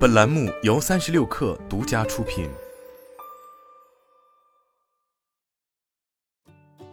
本栏目由三十六氪独家出品。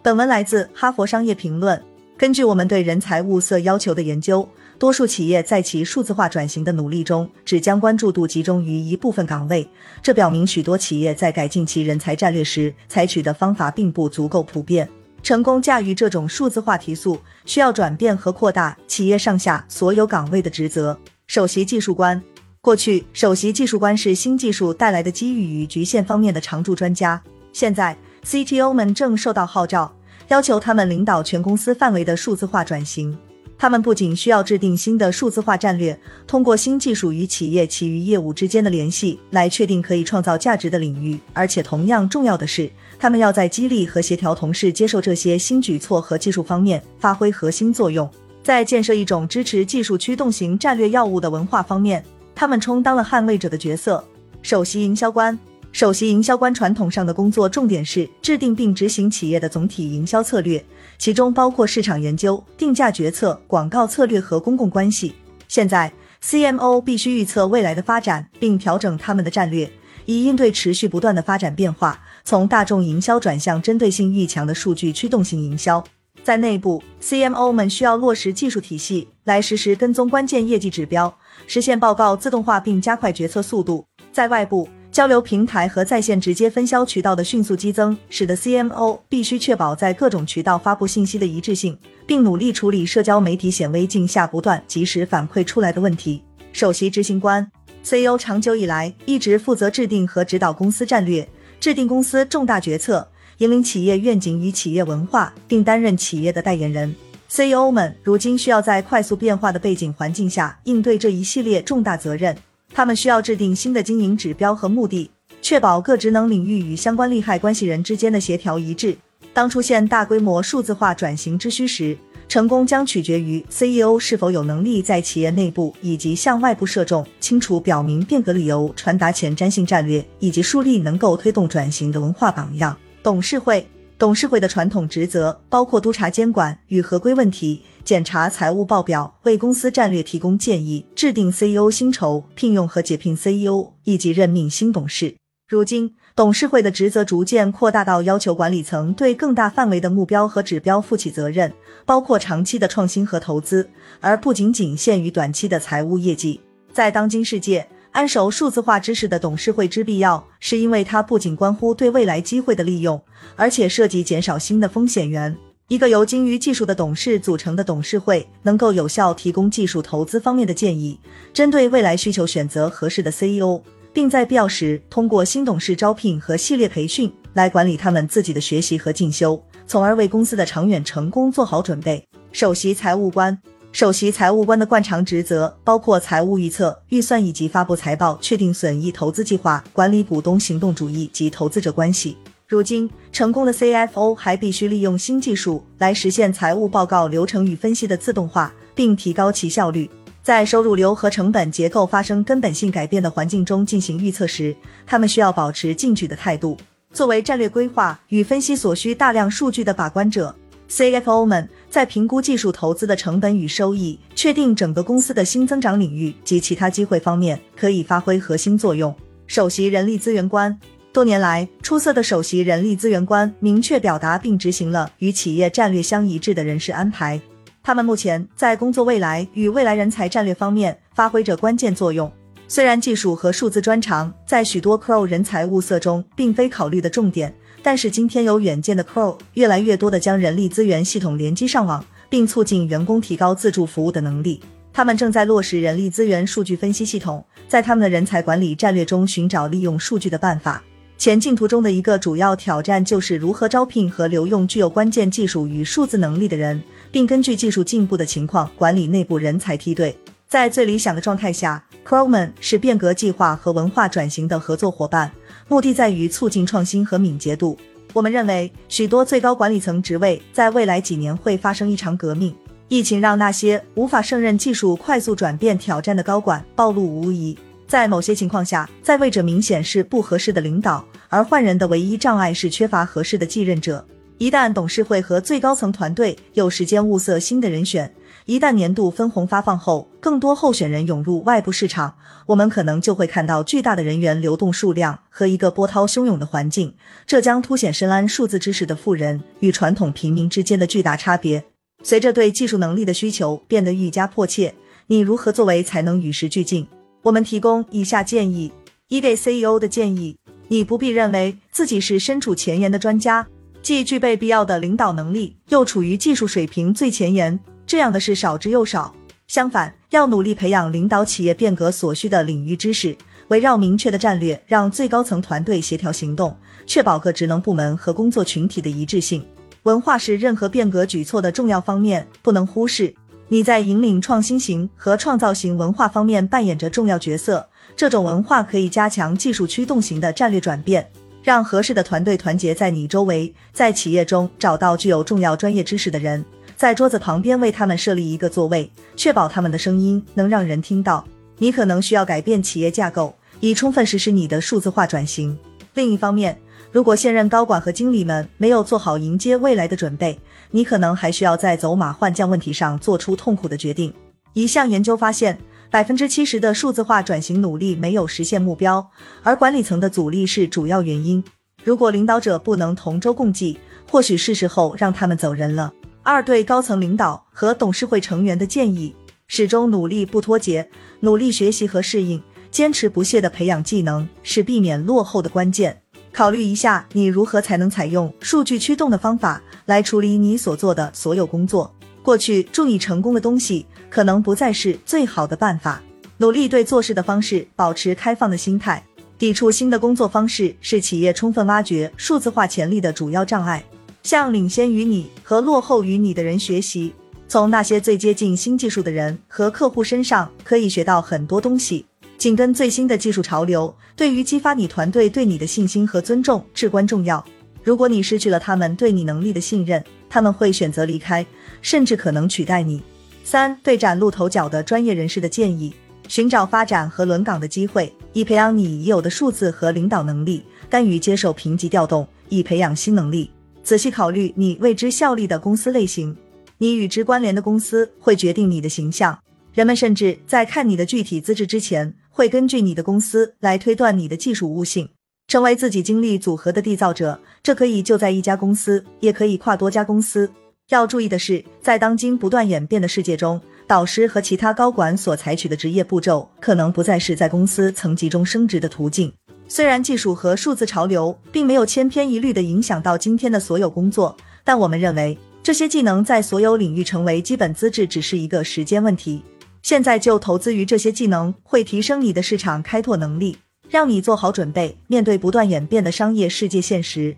本文来自《哈佛商业评论》。根据我们对人才物色要求的研究，多数企业在其数字化转型的努力中，只将关注度集中于一部分岗位。这表明许多企业在改进其人才战略时，采取的方法并不足够普遍。成功驾驭这种数字化提速，需要转变和扩大企业上下所有岗位的职责。首席技术官。过去，首席技术官是新技术带来的机遇与局限方面的常驻专家。现在，CTO 们正受到号召，要求他们领导全公司范围的数字化转型。他们不仅需要制定新的数字化战略，通过新技术与企业其余业务之间的联系来确定可以创造价值的领域，而且同样重要的是，他们要在激励和协调同事接受这些新举措和技术方面发挥核心作用。在建设一种支持技术驱动型战略药物的文化方面。他们充当了捍卫者的角色。首席营销官，首席营销官传统上的工作重点是制定并执行企业的总体营销策略，其中包括市场研究、定价决策、广告策略和公共关系。现在，CMO 必须预测未来的发展，并调整他们的战略，以应对持续不断的发展变化，从大众营销转向针对性愈强的数据驱动型营销。在内部，CMO 们需要落实技术体系来实时跟踪关键业绩指标，实现报告自动化并加快决策速度。在外部，交流平台和在线直接分销渠道的迅速激增，使得 CMO 必须确保在各种渠道发布信息的一致性，并努力处理社交媒体显微镜下不断及时反馈出来的问题。首席执行官 CEO 长久以来一直负责制定和指导公司战略，制定公司重大决策。引领企业愿景与企业文化，并担任企业的代言人。CEO 们如今需要在快速变化的背景环境下应对这一系列重大责任。他们需要制定新的经营指标和目的，确保各职能领域与相关利害关系人之间的协调一致。当出现大规模数字化转型之需时，成功将取决于 CEO 是否有能力在企业内部以及向外部射中，清楚表明变革理由，传达前瞻性战略，以及树立能够推动转型的文化榜样。董事会，董事会的传统职责包括督查监管与合规问题，检查财务报表，为公司战略提供建议，制定 CEO 薪酬、聘用和解聘 CEO，以及任命新董事。如今，董事会的职责逐渐扩大到要求管理层对更大范围的目标和指标负起责任，包括长期的创新和投资，而不仅仅限于短期的财务业绩。在当今世界。安守数字化知识的董事会之必要，是因为它不仅关乎对未来机会的利用，而且涉及减少新的风险源。一个由精于技术的董事组成的董事会，能够有效提供技术投资方面的建议，针对未来需求选择合适的 CEO，并在必要时通过新董事招聘和系列培训来管理他们自己的学习和进修，从而为公司的长远成功做好准备。首席财务官。首席财务官的惯常职责包括财务预测、预算以及发布财报、确定损益投资计划、管理股东行动主义及投资者关系。如今，成功的 CFO 还必须利用新技术来实现财务报告流程与分析的自动化，并提高其效率。在收入流和成本结构发生根本性改变的环境中进行预测时，他们需要保持进取的态度。作为战略规划与分析所需大量数据的把关者。CFO 们在评估技术投资的成本与收益，确定整个公司的新增长领域及其他机会方面，可以发挥核心作用。首席人力资源官，多年来，出色的首席人力资源官明确表达并执行了与企业战略相一致的人事安排。他们目前在工作未来与未来人才战略方面发挥着关键作用。虽然技术和数字专长在许多 Crow 人才物色中并非考虑的重点。但是今天有远见的 Crow 越来越多的将人力资源系统连接上网，并促进员工提高自助服务的能力。他们正在落实人力资源数据分析系统，在他们的人才管理战略中寻找利用数据的办法。前进途中的一个主要挑战就是如何招聘和留用具有关键技术与数字能力的人，并根据技术进步的情况管理内部人才梯队。在最理想的状态下，Crowman 是变革计划和文化转型的合作伙伴。目的在于促进创新和敏捷度。我们认为，许多最高管理层职位在未来几年会发生一场革命。疫情让那些无法胜任技术快速转变挑战的高管暴露无遗。在某些情况下，在位者明显是不合适的领导，而换人的唯一障碍是缺乏合适的继任者。一旦董事会和最高层团队有时间物色新的人选，一旦年度分红发放后，更多候选人涌入外部市场，我们可能就会看到巨大的人员流动数量和一个波涛汹涌的环境。这将凸显深谙数字知识的富人与传统平民之间的巨大差别。随着对技术能力的需求变得愈加迫切，你如何作为才能与时俱进？我们提供以下建议：一给 CEO 的建议，你不必认为自己是身处前沿的专家，既具备必要的领导能力，又处于技术水平最前沿。这样的事少之又少。相反，要努力培养领导企业变革所需的领域知识，围绕明确的战略，让最高层团队协调行动，确保各职能部门和工作群体的一致性。文化是任何变革举措的重要方面，不能忽视。你在引领创新型和创造型文化方面扮演着重要角色。这种文化可以加强技术驱动型的战略转变，让合适的团队团结在你周围，在企业中找到具有重要专业知识的人。在桌子旁边为他们设立一个座位，确保他们的声音能让人听到。你可能需要改变企业架构，以充分实施你的数字化转型。另一方面，如果现任高管和经理们没有做好迎接未来的准备，你可能还需要在走马换将问题上做出痛苦的决定。一项研究发现，百分之七十的数字化转型努力没有实现目标，而管理层的阻力是主要原因。如果领导者不能同舟共济，或许是时候让他们走人了。二对高层领导和董事会成员的建议：始终努力不脱节，努力学习和适应，坚持不懈的培养技能是避免落后的关键。考虑一下，你如何才能采用数据驱动的方法来处理你所做的所有工作？过去助你成功的东西可能不再是最好的办法。努力对做事的方式保持开放的心态，抵触新的工作方式是企业充分挖掘数字化潜力的主要障碍。向领先于你和落后于你的人学习，从那些最接近新技术的人和客户身上可以学到很多东西。紧跟最新的技术潮流，对于激发你团队对你的信心和尊重至关重要。如果你失去了他们对你能力的信任，他们会选择离开，甚至可能取代你。三对崭露头角的专业人士的建议：寻找发展和轮岗的机会，以培养你已有的数字和领导能力；甘于接受评级调动，以培养新能力。仔细考虑你为之效力的公司类型，你与之关联的公司会决定你的形象。人们甚至在看你的具体资质之前，会根据你的公司来推断你的技术悟性。成为自己经历组合的缔造者，这可以就在一家公司，也可以跨多家公司。要注意的是，在当今不断演变的世界中，导师和其他高管所采取的职业步骤，可能不再是在公司层级中升职的途径。虽然技术和数字潮流并没有千篇一律的影响到今天的所有工作，但我们认为这些技能在所有领域成为基本资质只是一个时间问题。现在就投资于这些技能，会提升你的市场开拓能力，让你做好准备面对不断演变的商业世界现实。